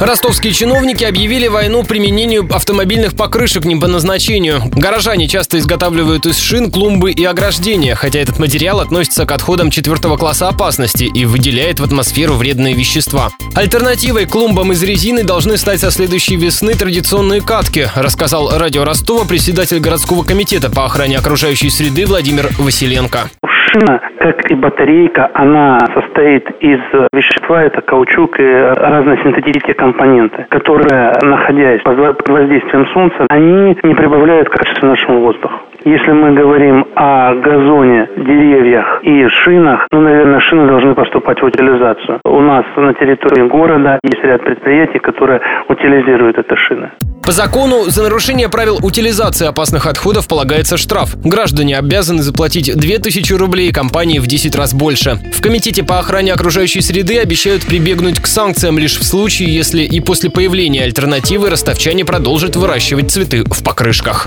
Ростовские чиновники объявили войну применению автомобильных покрышек не по назначению. Горожане часто изготавливают из шин клумбы и ограждения, хотя этот материал относится к отходам четвертого класса опасности и выделяет в атмосферу вредные вещества. Альтернативой клумбам из резины должны стать со следующей весны традиционные катки, рассказал радио Ростова председатель городского комитета по охране окружающей среды Владимир Василенко. Шина, как и батарейка, она состоит из вещества, это каучук и разные синтетические компоненты, которые, находясь под воздействием солнца, они не прибавляют качество нашему воздуху. Если мы говорим о газоне, деревьях и шинах, ну, наверное, шины должны поступать в утилизацию. У нас на территории города есть ряд предприятий, которые утилизируют эти шины. По закону за нарушение правил утилизации опасных отходов полагается штраф. Граждане обязаны заплатить 2000 рублей, компании в 10 раз больше. В Комитете по охране окружающей среды обещают прибегнуть к санкциям лишь в случае, если и после появления альтернативы ростовчане продолжат выращивать цветы в покрышках.